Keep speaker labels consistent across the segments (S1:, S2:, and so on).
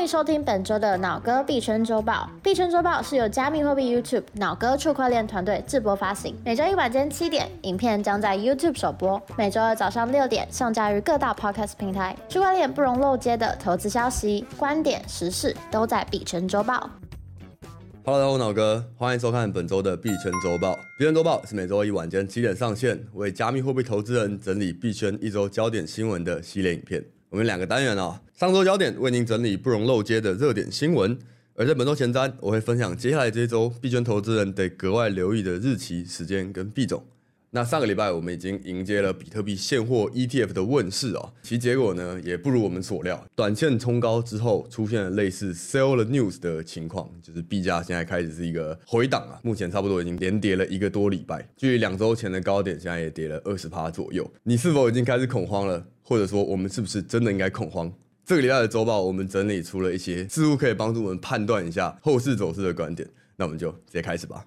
S1: 欢迎收听本周的脑哥币圈周报。币圈周报是由加密货币 YouTube 脑哥区块链团队制播发行，每周一晚间七点，影片将在 YouTube 首播；每周二早上六点上架于各大 Podcast 平台。区块链不容漏接的投资消息、观点、时事都在币圈周报。
S2: Hello，大家好，我脑哥，欢迎收看本周的币圈周报。币圈周报是每周一晚间七点上线，为加密货币投资人整理币圈一周焦点新闻的系列影片。我们两个单元、哦，上周焦点为您整理不容漏接的热点新闻，而在本周前瞻，我会分享接下来这一周币圈投资人得格外留意的日期、时间跟币种。那上个礼拜我们已经迎接了比特币现货 ETF 的问世哦，其结果呢也不如我们所料，短线冲高之后出现了类似 sell the news 的情况，就是币价现在开始是一个回档啊，目前差不多已经连跌了一个多礼拜，距离两周前的高点现在也跌了二十趴左右。你是否已经开始恐慌了？或者说我们是不是真的应该恐慌？这个礼拜的周报我们整理出了一些似乎可以帮助我们判断一下后市走势的观点，那我们就直接开始吧。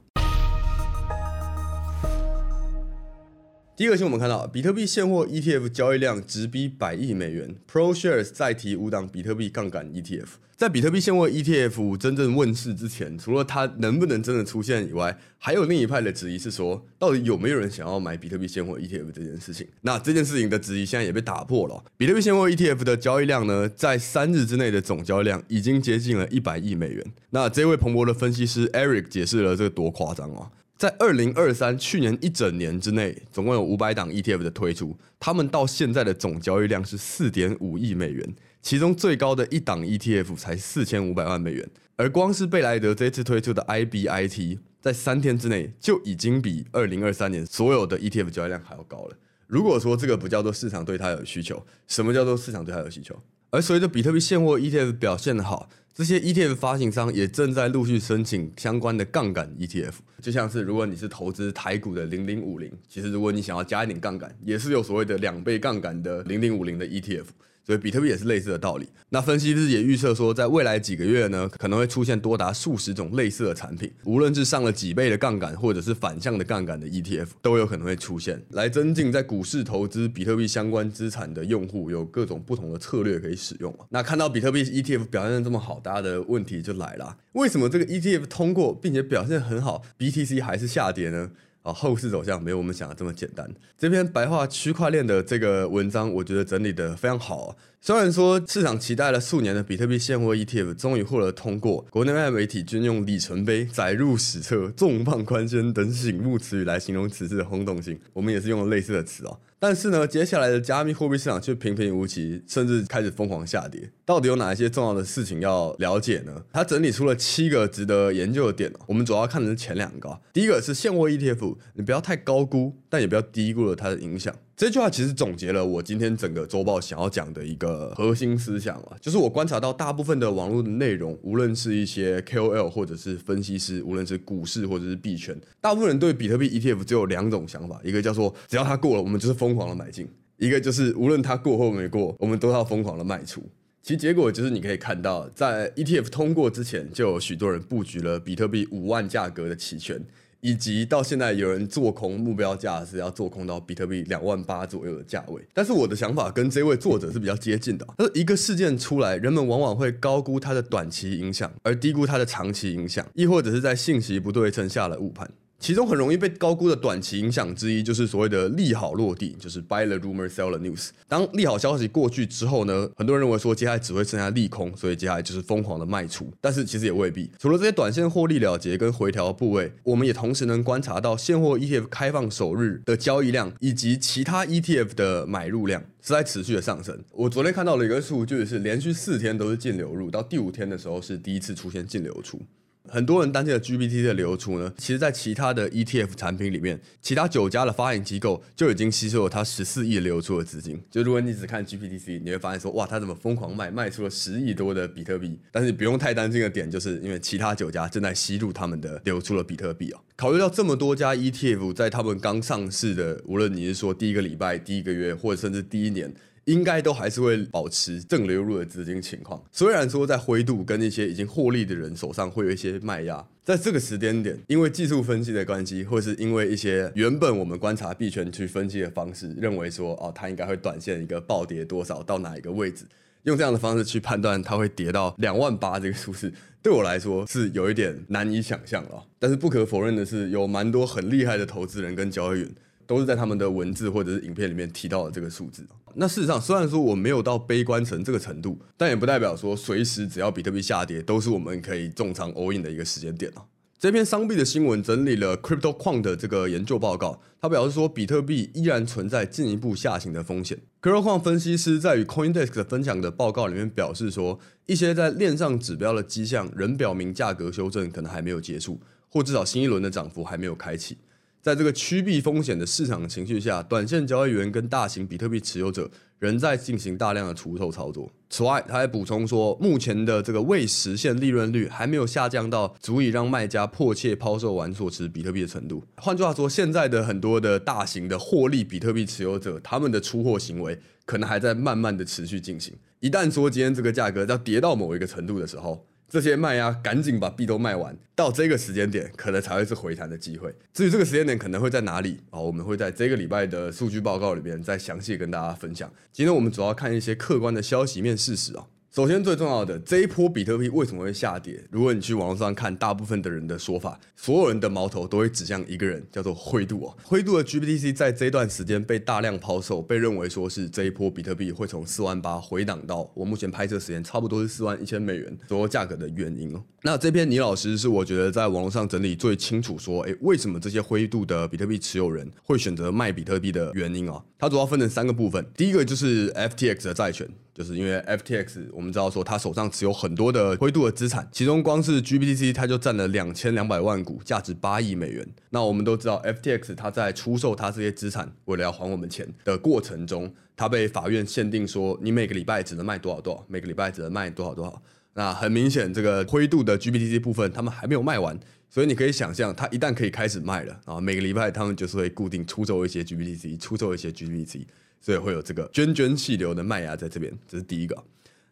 S2: 第一个新闻我们看到，比特币现货 ETF 交易量直逼百亿美元，ProShares 再提五档比特币杠杆 ETF。在比特币现货 ETF 真正问世之前，除了它能不能真的出现以外，还有另一派的质疑是说，到底有没有人想要买比特币现货 ETF 这件事情？那这件事情的质疑现在也被打破了。比特币现货 ETF 的交易量呢，在三日之内的总交易量已经接近了一百亿美元。那这位彭博的分析师 Eric 解释了这个多夸张啊！在二零二三去年一整年之内，总共有五百档 ETF 的推出，他们到现在的总交易量是四点五亿美元，其中最高的一档 ETF 才四千五百万美元，而光是贝莱德这次推出的 IBIT，在三天之内就已经比二零二三年所有的 ETF 交易量还要高了。如果说这个不叫做市场对它有需求，什么叫做市场对它有需求？而随着比特币现货 ETF 表现的好，这些 ETF 发行商也正在陆续申请相关的杠杆 ETF。就像是如果你是投资台股的零零五零，其实如果你想要加一点杠杆，也是有所谓的两倍杠杆的零零五零的 ETF。所以比特币也是类似的道理。那分析师也预测说，在未来几个月呢，可能会出现多达数十种类似的产品，无论是上了几倍的杠杆，或者是反向的杠杆的 ETF，都有可能会出现，来增进在股市投资比特币相关资产的用户有各种不同的策略可以使用。那看到比特币 ETF 表现得这么好，大家的问题就来了：为什么这个 ETF 通过并且表现很好，BTC 还是下跌呢？啊，后市走向没有我们想的这么简单。这篇白话区块链的这个文章，我觉得整理得非常好啊。虽然说市场期待了数年的比特币现货 ETF 终于获得通过，国内外媒体均用里程碑、载入史册、重磅官宣等醒目词语来形容此次的轰动性，我们也是用了类似的词哦。但是呢，接下来的加密货币市场却平平无奇，甚至开始疯狂下跌。到底有哪一些重要的事情要了解呢？他整理出了七个值得研究的点。我们主要看的是前两个，第一个是现货 ETF，你不要太高估，但也不要低估了它的影响。这句话其实总结了我今天整个周报想要讲的一个核心思想啊，就是我观察到大部分的网络的内容，无论是一些 KOL 或者是分析师，无论是股市或者是币圈，大部分人对比特币 ETF 只有两种想法，一个叫做只要它过了，我们就是疯狂的买进；一个就是无论它过或没过，我们都要疯狂的卖出。其结果就是你可以看到，在 ETF 通过之前，就有许多人布局了比特币五万价格的期权。以及到现在有人做空目标价是要做空到比特币两万八左右的价位，但是我的想法跟这位作者是比较接近的。他说一个事件出来，人们往往会高估它的短期影响，而低估它的长期影响，亦或者是在信息不对称下了误判。其中很容易被高估的短期影响之一，就是所谓的利好落地，就是 buy the rumor, sell the news。当利好消息过去之后呢，很多人认为说接下来只会剩下利空，所以接下来就是疯狂的卖出。但是其实也未必。除了这些短线获利了结跟回调部位，我们也同时能观察到现货 ETF 开放首日的交易量，以及其他 ETF 的买入量是在持续的上升。我昨天看到了一个数据，是连续四天都是净流入，到第五天的时候是第一次出现净流出。很多人担心的 GPT 的流出呢，其实，在其他的 ETF 产品里面，其他九家的发行机构就已经吸收了它十四亿流出的资金。就如果你只看 GPTC，你会发现说，哇，它怎么疯狂卖，卖出了十亿多的比特币？但是你不用太担心的点，就是因为其他九家正在吸入他们的流出了比特币啊。考虑到这么多家 ETF 在他们刚上市的，无论你是说第一个礼拜、第一个月，或者甚至第一年。应该都还是会保持正流入的资金情况，虽然说在灰度跟一些已经获利的人手上会有一些卖压，在这个时间点，因为技术分析的关系，或是因为一些原本我们观察币圈去分析的方式，认为说哦，它应该会短线一个暴跌多少到哪一个位置，用这样的方式去判断它会跌到两万八这个数字，对我来说是有一点难以想象了。但是不可否认的是，有蛮多很厉害的投资人跟交易员，都是在他们的文字或者是影片里面提到的这个数字。那事实上，虽然说我没有到悲观成这个程度，但也不代表说随时只要比特币下跌，都是我们可以重仓 all in 的一个时间点啊。这篇商币的新闻整理了 Crypto Quant 的这个研究报告，他表示说，比特币依然存在进一步下行的风险。Crypto Quant 分析师在与 CoinDesk 的分享的报告里面表示说，一些在链上指标的迹象仍表明价格修正可能还没有结束，或至少新一轮的涨幅还没有开启。在这个趋避风险的市场情绪下，短线交易员跟大型比特币持有者仍在进行大量的出售操作。此外，他还补充说，目前的这个未实现利润率还没有下降到足以让卖家迫切抛售完所持比特币的程度。换句话说，现在的很多的大型的获利比特币持有者，他们的出货行为可能还在慢慢的持续进行。一旦说今天这个价格要跌到某一个程度的时候，这些卖压赶紧把币都卖完，到这个时间点可能才会是回弹的机会。至于这个时间点可能会在哪里啊？我们会在这个礼拜的数据报告里边再详细跟大家分享。今天我们主要看一些客观的消息面事实啊。首先，最重要的这一波比特币为什么会下跌？如果你去网络上看，大部分的人的说法，所有人的矛头都会指向一个人，叫做灰度哦。灰度的 GBTC 在这段时间被大量抛售，被认为说是这一波比特币会从四万八回档到我目前拍摄时间差不多是四万一千美元左右价格的原因哦。那这篇倪老师是我觉得在网络上整理最清楚说，诶，为什么这些灰度的比特币持有人会选择卖比特币的原因啊？它主要分成三个部分，第一个就是 FTX 的债权。就是因为 FTX，我们知道说他手上持有很多的灰度的资产，其中光是 GBTC 它就占了两千两百万股，价值八亿美元。那我们都知道 FTX 它在出售它这些资产，为了要还我们钱的过程中，它被法院限定说，你每个礼拜只能卖多少多少，每个礼拜只能卖多少多少。那很明显，这个灰度的 GBTC 部分他们还没有卖完，所以你可以想象，它一旦可以开始卖了，啊每个礼拜他们就是会固定出售一些 GBTC，出售一些 GBTC。所以会有这个涓涓细流的麦芽在这边，这是第一个。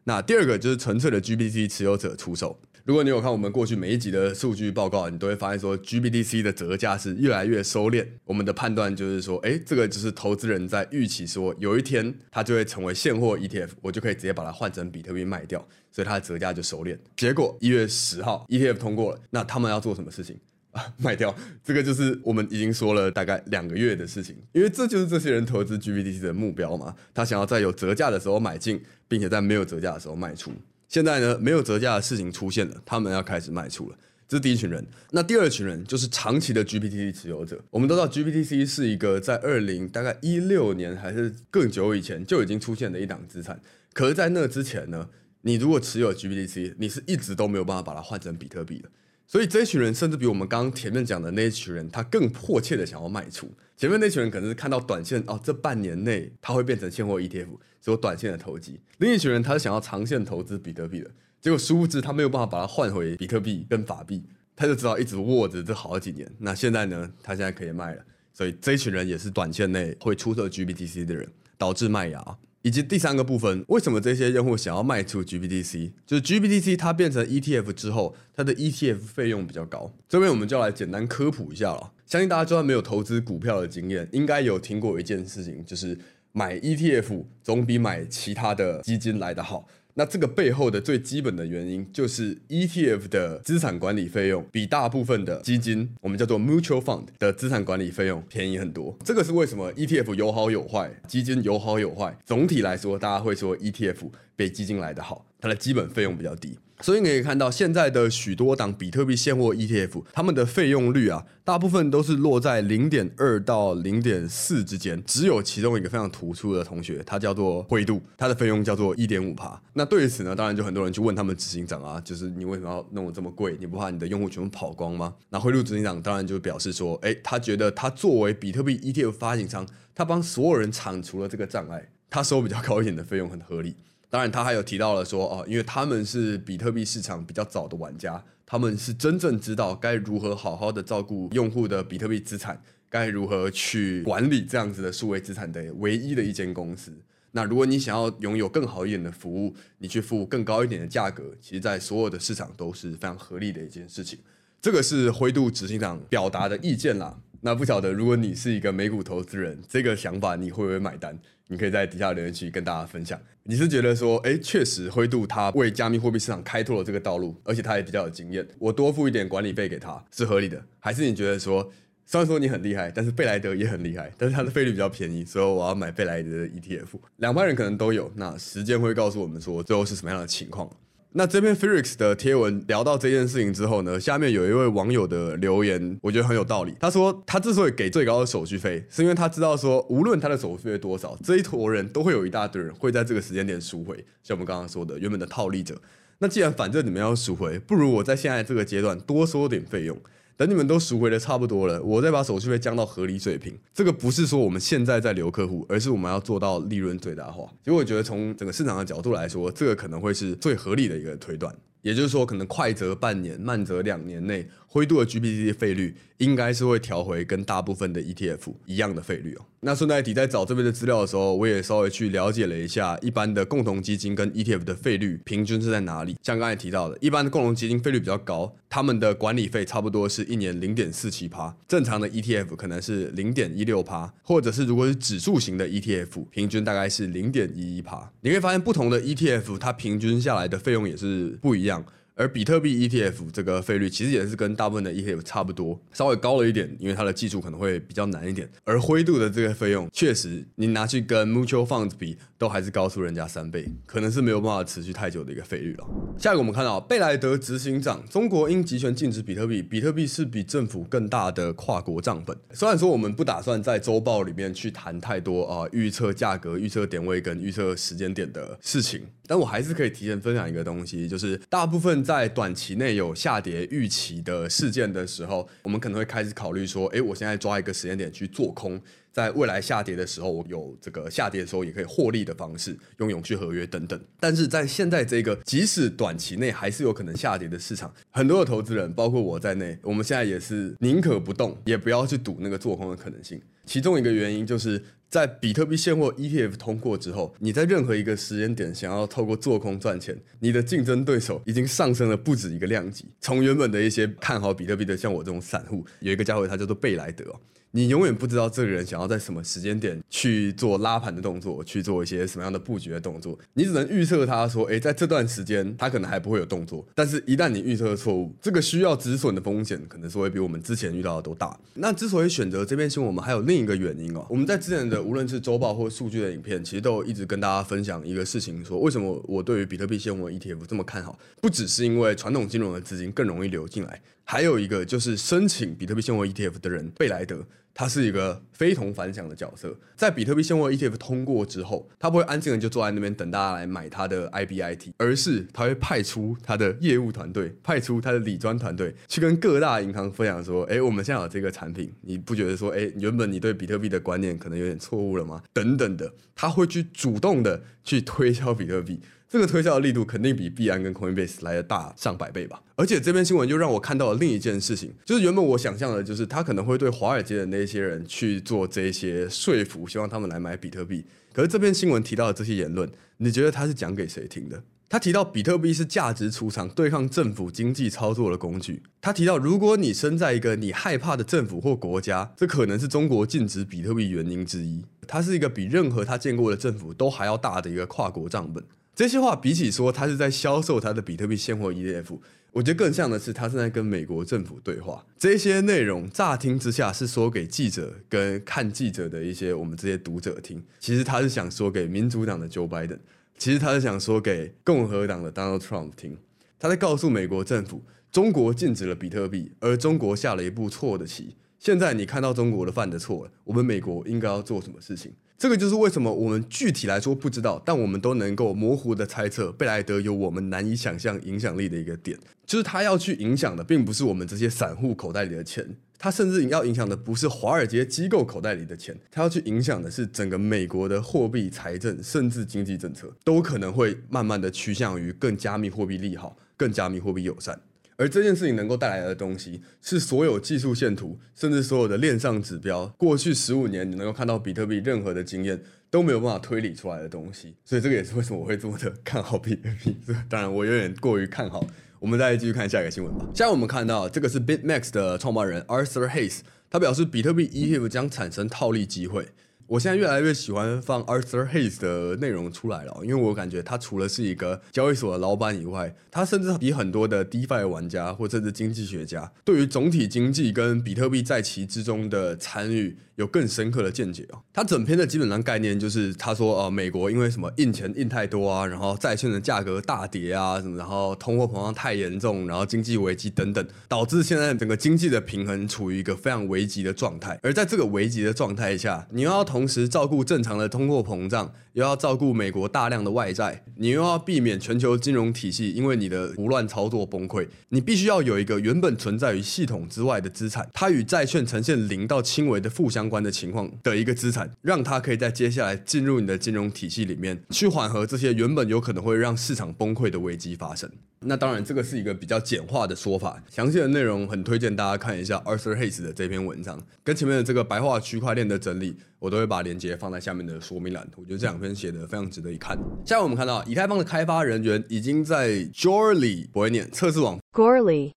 S2: 那第二个就是纯粹的 GBTC 持有者出售。如果你有看我们过去每一集的数据报告，你都会发现说 GBTC 的折价是越来越收敛。我们的判断就是说，哎，这个就是投资人在预期说，有一天它就会成为现货 ETF，我就可以直接把它换成比特币卖掉，所以它的折价就收敛。结果一月十号 ETF 通过了，那他们要做什么事情？啊，卖掉这个就是我们已经说了大概两个月的事情，因为这就是这些人投资 GPTC 的目标嘛。他想要在有折价的时候买进，并且在没有折价的时候卖出。现在呢，没有折价的事情出现了，他们要开始卖出了。这是第一群人。那第二群人就是长期的 GPTC 持有者。我们都知道 GPTC 是一个在二零大概一六年还是更久以前就已经出现的一档资产。可是，在那之前呢，你如果持有 GPTC，你是一直都没有办法把它换成比特币的。所以这一群人甚至比我们刚刚前面讲的那一群人，他更迫切的想要卖出。前面那群人可能是看到短线哦，这半年内它会变成现货 ETF，只有短线的投机。另一群人他是想要长线投资比特币的，结果殊不知他没有办法把它换回比特币跟法币，他就知道一直握着这好几年。那现在呢，他现在可以卖了。所以这一群人也是短线内会出售 GBTC 的人，导致卖压。以及第三个部分，为什么这些用户想要卖出 GBTC？就是 GBTC 它变成 ETF 之后，它的 ETF 费用比较高。这边我们就来简单科普一下了。相信大家就算没有投资股票的经验，应该有听过一件事情，就是买 ETF 总比买其他的基金来得好。那这个背后的最基本的原因，就是 ETF 的资产管理费用比大部分的基金，我们叫做 mutual fund 的资产管理费用便宜很多。这个是为什么？ETF 有好有坏，基金有好有坏。总体来说，大家会说 ETF 比基金来的好，它的基本费用比较低。所以你可以看到，现在的许多档比特币现货 ETF，他们的费用率啊，大部分都是落在零点二到零点四之间。只有其中一个非常突出的同学，他叫做灰度，他的费用叫做一点五趴。那对此呢，当然就很多人去问他们执行长啊，就是你为什么要弄得这么贵？你不怕你的用户全部跑光吗？那灰度执行长当然就表示说，哎，他觉得他作为比特币 ETF 发行商，他帮所有人铲除了这个障碍，他收比较高一点的费用很合理。当然，他还有提到了说哦，因为他们是比特币市场比较早的玩家，他们是真正知道该如何好好的照顾用户的比特币资产，该如何去管理这样子的数位资产的唯一的一间公司。那如果你想要拥有更好一点的服务，你去付更高一点的价格，其实在所有的市场都是非常合理的一件事情。这个是灰度执行长表达的意见啦。那不晓得如果你是一个美股投资人，这个想法你会不会买单？你可以在底下留言区跟大家分享。你是觉得说，哎，确实灰度他为加密货币市场开拓了这个道路，而且他也比较有经验，我多付一点管理费给他是合理的？还是你觉得说，虽然说你很厉害，但是贝莱德也很厉害，但是它的费率比较便宜，所以我要买贝莱德的 ETF。两派人可能都有，那时间会告诉我们说最后是什么样的情况。那这篇 Felix 的贴文聊到这件事情之后呢，下面有一位网友的留言，我觉得很有道理。他说他之所以给最高的手续费，是因为他知道说，无论他的手续费多少，这一坨人都会有一大堆人会在这个时间点赎回，像我们刚刚说的原本的套利者。那既然反正你们要赎回，不如我在现在这个阶段多收点费用。等你们都赎回的差不多了，我再把手续费降到合理水平。这个不是说我们现在在留客户，而是我们要做到利润最大化。其实我觉得从整个市场的角度来说，这个可能会是最合理的一个推断。也就是说，可能快则半年，慢则两年内，灰度的 GBTC 费率应该是会调回跟大部分的 ETF 一样的费率哦。那顺带提，在找这边的资料的时候，我也稍微去了解了一下一般的共同基金跟 ETF 的费率平均是在哪里。像刚才提到的，一般的共同基金费率比较高，他们的管理费差不多是一年零点四七趴，正常的 ETF 可能是零点一六趴，或者是如果是指数型的 ETF，平均大概是零点一一趴。你会发现，不同的 ETF 它平均下来的费用也是不一样。而比特币 ETF 这个费率其实也是跟大部分的 ETF 差不多，稍微高了一点，因为它的技术可能会比较难一点。而灰度的这个费用，确实你拿去跟 Mutual Funds 比，都还是高出人家三倍，可能是没有办法持续太久的一个费率了。下一个我们看到贝莱德执行长，中国应集权禁止比特币，比特币是比政府更大的跨国账本。虽然说我们不打算在周报里面去谈太多啊预测价格、预测点位跟预测时间点的事情，但我还是可以提前分享一个东西，就是大部分在短期内有下跌预期的事件的时候，我们可能会开始考虑说，诶，我现在抓一个时间点去做空，在未来下跌的时候，我有这个下跌的时候也可以获利的方式，用永续合约等等。但是在现在这个即使短期内还是有可能下跌的市场，很多的投资人，包括我在内，我们现在也是宁可不动，也不要去赌那个做空的可能性。其中一个原因就是。在比特币现货 ETF 通过之后，你在任何一个时间点想要透过做空赚钱，你的竞争对手已经上升了不止一个量级。从原本的一些看好比特币的，像我这种散户，有一个家伙他叫做贝莱德。你永远不知道这个人想要在什么时间点去做拉盘的动作，去做一些什么样的布局的动作。你只能预测他说，诶，在这段时间他可能还不会有动作。但是，一旦你预测错误，这个需要止损的风险可能是会比我们之前遇到的都大。那之所以选择这边新闻，我们还有另一个原因哦。我们在之前的无论是周报或数据的影片，其实都有一直跟大家分享一个事情，说为什么我对于比特币现货 ETF 这么看好，不只是因为传统金融的资金更容易流进来，还有一个就是申请比特币现货 ETF 的人贝莱德。他是一个非同凡响的角色，在比特币现货 ETF 通过之后，他不会安静的就坐在那边等大家来买他的 IBIT，而是他会派出他的业务团队，派出他的理专团队，去跟各大银行分享说：“哎，我们现在有这个产品，你不觉得说，哎，原本你对比特币的观念可能有点错误了吗？等等的，他会去主动的去推销比特币。”这个推销的力度肯定比币安跟 Coinbase 来的大上百倍吧，而且这篇新闻又让我看到了另一件事情，就是原本我想象的，就是他可能会对华尔街的那些人去做这些说服，希望他们来买比特币。可是这篇新闻提到的这些言论，你觉得他是讲给谁听的？他提到比特币是价值储藏、对抗政府经济操作的工具。他提到，如果你身在一个你害怕的政府或国家，这可能是中国禁止比特币原因之一。它是一个比任何他见过的政府都还要大的一个跨国账本。这些话比起说他是在销售他的比特币现货 ETF，我觉得更像的是他正在跟美国政府对话。这些内容乍听之下是说给记者跟看记者的一些我们这些读者听，其实他是想说给民主党的 Joe Biden，其实他是想说给共和党的 Donald Trump 听。他在告诉美国政府，中国禁止了比特币，而中国下了一步错的棋。现在你看到中国的犯的错了，我们美国应该要做什么事情？这个就是为什么我们具体来说不知道，但我们都能够模糊的猜测，贝莱德有我们难以想象影响力的一个点，就是他要去影响的，并不是我们这些散户口袋里的钱，他甚至要影响的不是华尔街机构口袋里的钱，他要去影响的是整个美国的货币、财政，甚至经济政策，都可能会慢慢的趋向于更加密货币利好、更加密货币友善。而这件事情能够带来的东西，是所有技术线图，甚至所有的链上指标，过去十五年你能够看到比特币任何的经验都没有办法推理出来的东西。所以这个也是为什么我会这么的看好比特币。当然，我有点过于看好。我们再继续看下一个新闻吧。现在我们看到这个是 Bitmax 的创办人 Arthur Hayes，他表示比特币 ETF 将产生套利机会。我现在越来越喜欢放 Arthur Hayes 的内容出来了，因为我感觉他除了是一个交易所的老板以外，他甚至比很多的 DeFi 玩家或者是经济学家，对于总体经济跟比特币在其之中的参与有更深刻的见解哦。他整篇的基本上概念就是他说，呃，美国因为什么印钱印太多啊，然后债券的价格大跌啊，什么，然后通货膨胀太严重，然后经济危机等等，导致现在整个经济的平衡处于一个非常危急的状态。而在这个危急的状态下，你要同同时照顾正常的通货膨胀，又要照顾美国大量的外债，你又要避免全球金融体系因为你的胡乱操作崩溃。你必须要有一个原本存在于系统之外的资产，它与债券呈现零到轻微的负相关的情况的一个资产，让它可以在接下来进入你的金融体系里面，去缓和这些原本有可能会让市场崩溃的危机发生。那当然，这个是一个比较简化的说法，详细的内容很推荐大家看一下 Arthur Hayes 的这篇文章，跟前面的这个白话区块链的整理，我都会把链接放在下面的说明栏。我觉得这两篇写的非常值得一看。下面我们看到以太坊的开发人员已经在 Goerli 不会念测试网
S1: Goerli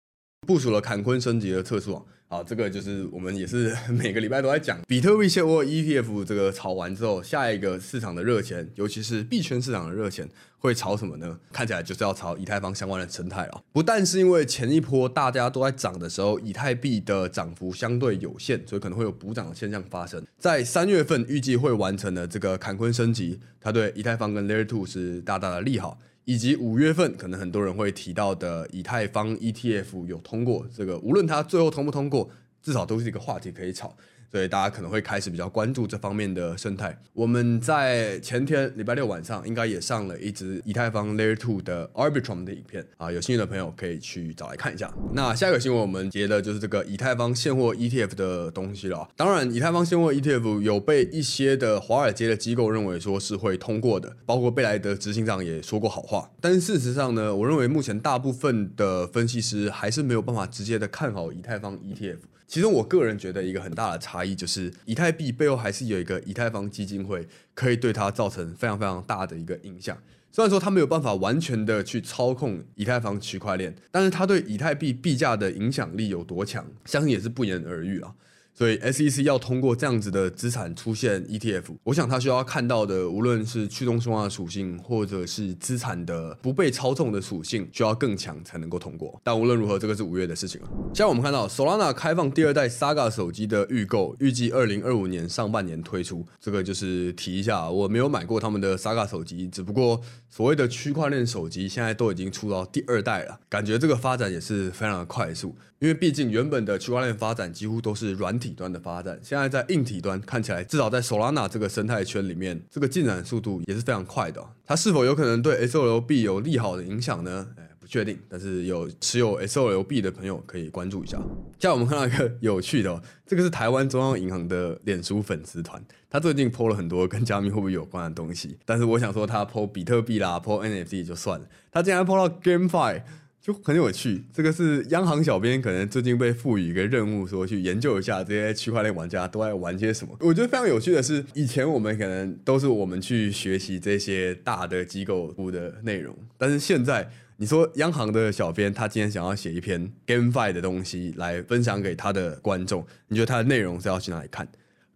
S2: 部署了坎昆升级的测试网。好，这个就是我们也是 每个礼拜都在讲比特币现货 ETF 这个炒完之后，下一个市场的热钱，尤其是币圈市场的热钱会炒什么呢？看起来就是要炒以太坊相关的生态了。不但是因为前一波大家都在涨的时候，以太币的涨幅相对有限，所以可能会有补涨的现象发生。在三月份预计会完成的这个坎昆升级，它对以太坊跟 Layer Two 是大大的利好。以及五月份可能很多人会提到的以太坊 ETF 有通过，这个无论它最后通不通过，至少都是一个话题可以炒。所以大家可能会开始比较关注这方面的生态。我们在前天礼拜六晚上应该也上了一支以太坊 Layer Two 的 Arbitrum 的影片啊，有兴趣的朋友可以去找来看一下。那下一个新闻我们接的就是这个以太坊现货 ETF 的东西了。当然，以太坊现货 ETF 有被一些的华尔街的机构认为说是会通过的，包括贝莱德执行长也说过好话。但是事实上呢，我认为目前大部分的分析师还是没有办法直接的看好以太坊 ETF。其实我个人觉得一个很大的差异就是，以太币背后还是有一个以太坊基金会，可以对它造成非常非常大的一个影响。虽然说它没有办法完全的去操控以太坊区块链，但是它对以太币币价的影响力有多强，相信也是不言而喻啊。所以 SEC 要通过这样子的资产出现 ETF，我想它需要看到的，无论是去中心化的属性，或者是资产的不被操纵的属性，需要更强才能够通过。但无论如何，这个是五月的事情了。现在我们看到 Solana 开放第二代 Saga 手机的预购，预计二零二五年上半年推出。这个就是提一下，我没有买过他们的 Saga 手机，只不过所谓的区块链手机现在都已经出到第二代了，感觉这个发展也是非常的快速。因为毕竟原本的区块链发展几乎都是软体端的发展，现在在硬体端看起来，至少在 Solana 这个生态圈里面，这个进展速度也是非常快的。它是否有可能对 SOLB 有利好的影响呢？哎，不确定。但是有持有 SOLB 的朋友可以关注一下。现在我们看到一个有趣的，哦这个是台湾中央银行的脸书粉丝团，他最近 po 了很多跟加密货币有关的东西。但是我想说，他 po 比特币啦，po NFT 就算了，他竟然 po 到 GameFi。就很有趣，这个是央行小编可能最近被赋予一个任务，说去研究一下这些区块链玩家都在玩些什么。我觉得非常有趣的是，以前我们可能都是我们去学习这些大的机构出的内容，但是现在你说央行的小编他今天想要写一篇 GameFi 的东西来分享给他的观众，你觉得他的内容是要去哪里看？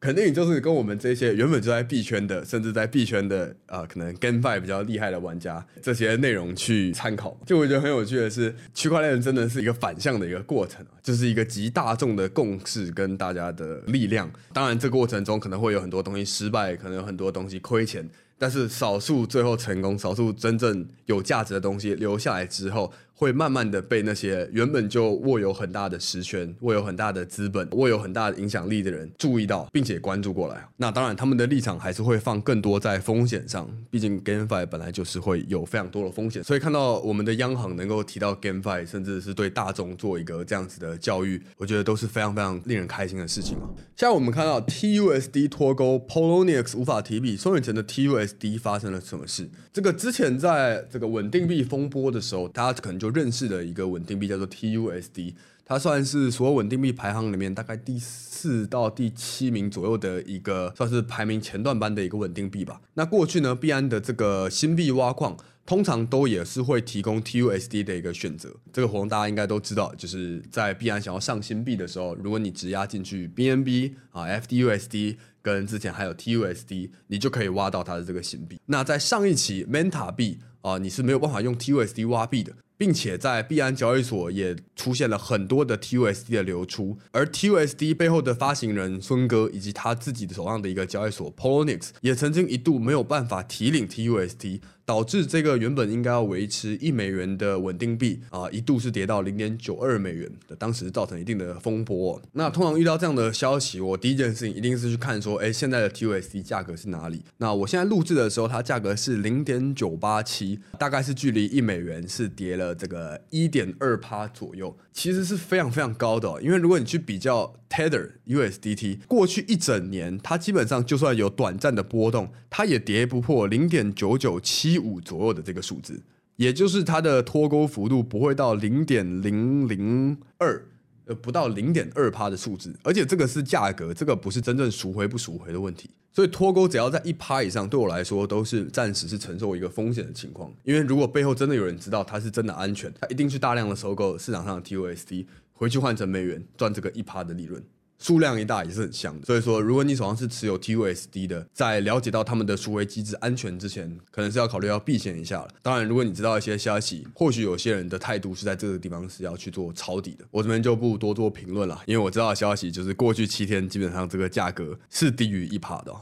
S2: 肯定就是跟我们这些原本就在币圈的，甚至在币圈的啊、可能 GameFi 比较厉害的玩家，这些内容去参考。就我觉得很有趣的是，区块链真的是一个反向的一个过程啊，就是一个集大众的共识跟大家的力量。当然，这过程中可能会有很多东西失败，可能有很多东西亏钱，但是少数最后成功，少数真正有价值的东西留下来之后。会慢慢的被那些原本就握有很大的实权、握有很大的资本、握有很大的影响力的人注意到，并且关注过来。那当然，他们的立场还是会放更多在风险上。毕竟 GameFi 本来就是会有非常多的风险，所以看到我们的央行能够提到 GameFi，甚至是对大众做一个这样子的教育，我觉得都是非常非常令人开心的事情啊。现在我们看到 TUSD 脱钩，Poloniex 无法提币，宋远成的 TUSD 发生了什么事？这个之前在这个稳定币风波的时候，大家可能就。认识的一个稳定币，叫做 TUSD。它算是所有稳定币排行里面大概第四到第七名左右的一个，算是排名前段班的一个稳定币吧。那过去呢，币安的这个新币挖矿通常都也是会提供 TUSD 的一个选择。这个活动大家应该都知道，就是在币安想要上新币的时候，如果你质押进去 BNB 啊、FDUSD 跟之前还有 TUSD，你就可以挖到它的这个新币。那在上一期 Manta 币啊，你是没有办法用 TUSD 挖币的。并且在币安交易所也出现了很多的 TUSD 的流出，而 TUSD 背后的发行人孙哥以及他自己的手上的一个交易所 Polonix 也曾经一度没有办法提领 TUSD。导致这个原本应该要维持一美元的稳定币啊，一度是跌到零点九二美元的，当时造成一定的风波。那通常遇到这样的消息，我第一件事情一定是去看说，哎，现在的 TUSD 价格是哪里？那我现在录制的时候，它价格是零点九八七，大概是距离一美元是跌了这个一点二趴左右，其实是非常非常高的哦。因为如果你去比较 Tether USDT，过去一整年，它基本上就算有短暂的波动，它也跌不破零点九九七。五左右的这个数字，也就是它的脱钩幅度不会到零点零零二，呃，不到零点二趴的数字，而且这个是价格，这个不是真正赎回不赎回的问题。所以脱钩只要在一趴以上，对我来说都是暂时是承受一个风险的情况。因为如果背后真的有人知道它是真的安全，他一定去大量的收购市场上的 TUSD，回去换成美元赚这个一趴的利润。数量一大也是很香的，所以说如果你手上是持有 TUSD 的，在了解到他们的赎回机制安全之前，可能是要考虑要避险一下了。当然，如果你知道一些消息，或许有些人的态度是在这个地方是要去做抄底的，我这边就不多做评论了，因为我知道的消息就是过去七天基本上这个价格是低于一趴的。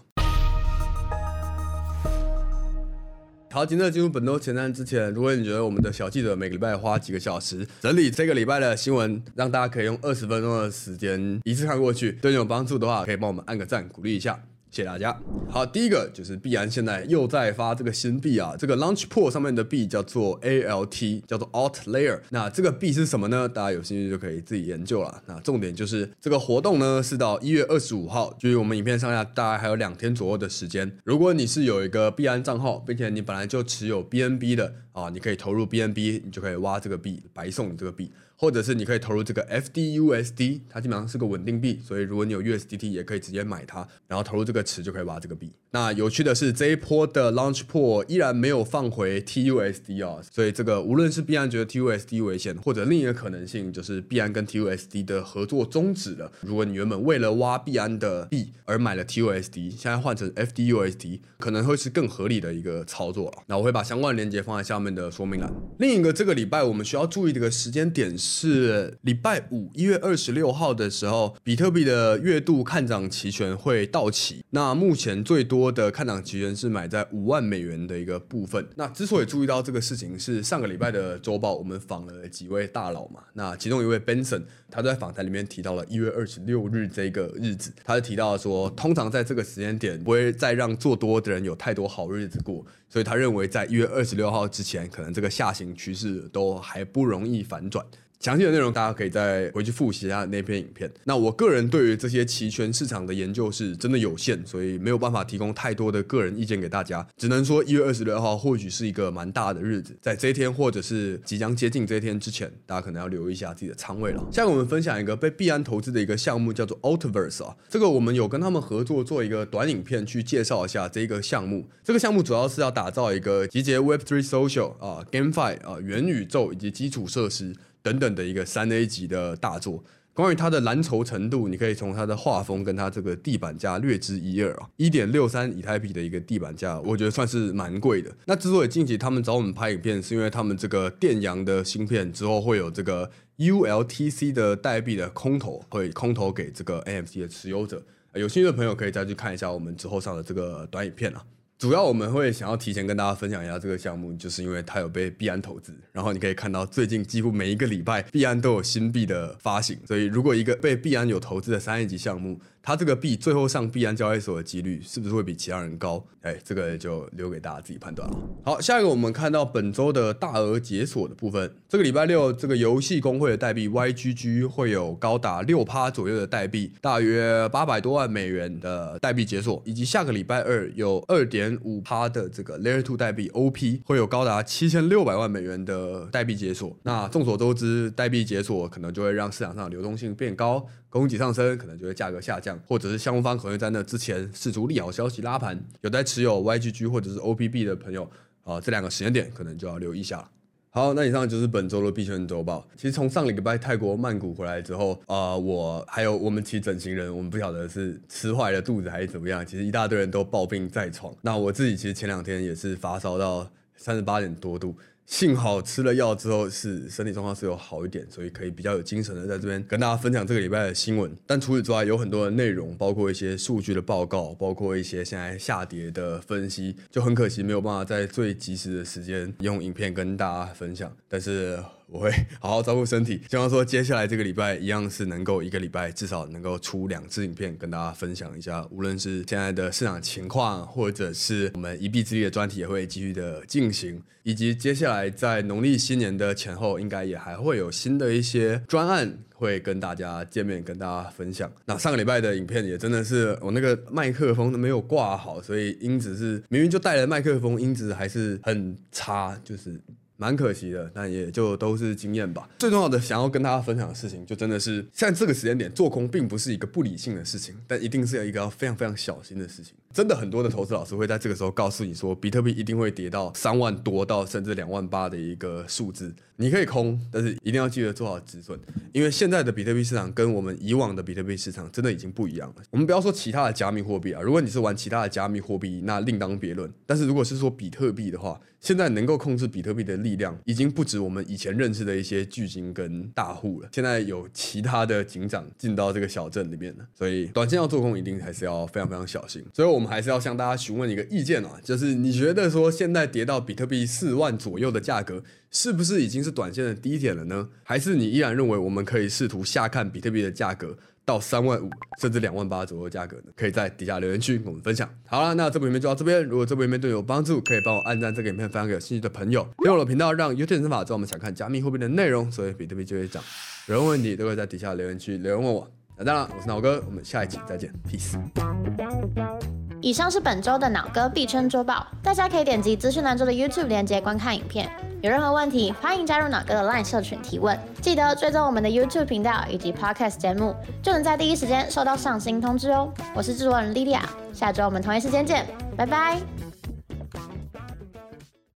S2: 好，今天进入本周前瞻之前，如果你觉得我们的小记者每个礼拜花几个小时整理这个礼拜的新闻，让大家可以用二十分钟的时间一次看过去，对你有帮助的话，可以帮我们按个赞，鼓励一下。谢谢大家。好，第一个就是币安现在又在发这个新币啊，这个 Launchpool 上面的币叫做 ALT，叫做 Alt Layer。那这个币是什么呢？大家有兴趣就可以自己研究了。那重点就是这个活动呢是到一月二十五号，距离我们影片上下大概还有两天左右的时间。如果你是有一个币安账号，并且你本来就持有 BNB 的啊，你可以投入 BNB，你就可以挖这个币，白送你这个币。或者是你可以投入这个 FDUSD，它基本上是个稳定币，所以如果你有 USDT 也可以直接买它，然后投入这个池就可以挖这个币。那有趣的是这一波的 Launchpool 依然没有放回 TUSD 啊，所以这个无论是币安觉得 TUSD 危险，或者另一个可能性就是币安跟 TUSD 的合作终止了。如果你原本为了挖币安的币而买了 TUSD，现在换成 FDUSD 可能会是更合理的一个操作了。那我会把相关链接放在下面的说明栏。另一个这个礼拜我们需要注意的一个时间点是。是礼拜五一月二十六号的时候，比特币的月度看涨期权会到期。那目前最多的看涨期权是买在五万美元的一个部分。那之所以注意到这个事情，是上个礼拜的周报我们访了几位大佬嘛。那其中一位 Benson，他在访谈里面提到了一月二十六日这个日子，他就提到说，通常在这个时间点不会再让做多的人有太多好日子过，所以他认为在一月二十六号之前，可能这个下行趋势都还不容易反转。详细的内容大家可以再回去复习一下那篇影片。那我个人对于这些期权市场的研究是真的有限，所以没有办法提供太多的个人意见给大家。只能说一月二十六号或许是一个蛮大的日子，在这一天或者是即将接近这一天之前，大家可能要留意一下自己的仓位了。像我们分享一个被币安投资的一个项目，叫做 Altverse 啊。这个我们有跟他们合作做一个短影片去介绍一下这个项目。这个项目主要是要打造一个集结 Web3 Social 啊、GameFi 啊、元宇宙以及基础设施。等等的一个三 A 级的大作，关于它的蓝筹程度，你可以从它的画风跟它这个地板价略知一二啊。一点六三以太币的一个地板价，我觉得算是蛮贵的。那之所以近期他们找我们拍影片，是因为他们这个电阳的芯片之后会有这个 ULTC 的代币的空投，会空投给这个 NFT 的持有者。有兴趣的朋友可以再去看一下我们之后上的这个短影片啊。主要我们会想要提前跟大家分享一下这个项目，就是因为它有被币安投资，然后你可以看到最近几乎每一个礼拜币安都有新币的发行，所以如果一个被币安有投资的三 A 级项目，它这个币最后上币安交易所的几率是不是会比其他人高？哎，这个就留给大家自己判断了。好，下一个我们看到本周的大额解锁的部分。这个礼拜六，这个游戏公会的代币 YGG 会有高达六趴左右的代币，大约八百多万美元的代币解锁，以及下个礼拜二有二点五趴的这个 Layer Two 代币 OP 会有高达七千六百万美元的代币解锁。那众所周知，代币解锁可能就会让市场上流动性变高，供给上升，可能就会价格下降，或者是项目方可能在那之前释出利好消息拉盘。有在持有 YGG 或者是 OPB 的朋友啊、这两个时间点可能就要留意一下了。好，那以上就是本周的币圈周报。其实从上礼拜泰国曼谷回来之后，啊、我还有我们其整形人，我们不晓得是吃坏了肚子还是怎么样，其实一大堆人都抱病在床。那我自己其实前两天也是发烧到三十八点多度。幸好吃了药之后是身体状况是有好一点，所以可以比较有精神的在这边跟大家分享这个礼拜的新闻。但除此之外，有很多的内容，包括一些数据的报告，包括一些现在下跌的分析，就很可惜没有办法在最及时的时间用影片跟大家分享。但是。我会 好好照顾身体，希望说接下来这个礼拜一样是能够一个礼拜至少能够出两支影片跟大家分享一下，无论是现在的市场情况，或者是我们一臂之力的专题也会继续的进行，以及接下来在农历新年的前后，应该也还会有新的一些专案会跟大家见面，跟大家分享。那上个礼拜的影片也真的是我那个麦克风都没有挂好，所以音质是明明就带了麦克风，音质还是很差，就是。蛮可惜的，但也就都是经验吧。最重要的，想要跟大家分享的事情，就真的是现在这个时间点做空，并不是一个不理性的事情，但一定是一个要非常非常小心的事情。真的很多的投资老师会在这个时候告诉你说，比特币一定会跌到三万多到甚至两万八的一个数字。你可以空，但是一定要记得做好止损，因为现在的比特币市场跟我们以往的比特币市场真的已经不一样了。我们不要说其他的加密货币啊，如果你是玩其他的加密货币，那另当别论。但是如果是说比特币的话，现在能够控制比特币的力量已经不止我们以前认识的一些巨鲸跟大户了。现在有其他的警长进到这个小镇里面了，所以短线要做空一定还是要非常非常小心。所以我们。还是要向大家询问一个意见啊，就是你觉得说现在跌到比特币四万左右的价格，是不是已经是短线的低点了呢？还是你依然认为我们可以试图下看比特币的价格到三万五甚至两万八左右的价格呢？可以在底下留言区跟我们分享。好了，那这部影片就到这边。如果这部影片对你有帮助，可以帮我按赞这个影片，分享给有兴趣的朋友。订阅我的频道，让 YouTube 算法知道我们想看加密货币的内容，所以比特币就会涨。有任何问题都可以在底下留言区留言问我。那当然，我是脑哥，我们下一期再见，peace。
S1: 以上是本周的脑哥必称周报，大家可以点击资讯栏中的 YouTube 链接观看影片。有任何问题，欢迎加入脑哥的 LINE 社群提问。记得追踪我们的 YouTube 频道以及 Podcast 节目，就能在第一时间收到上新通知哦。我是制作人莉莉亚，下周我们同一时间见，拜拜。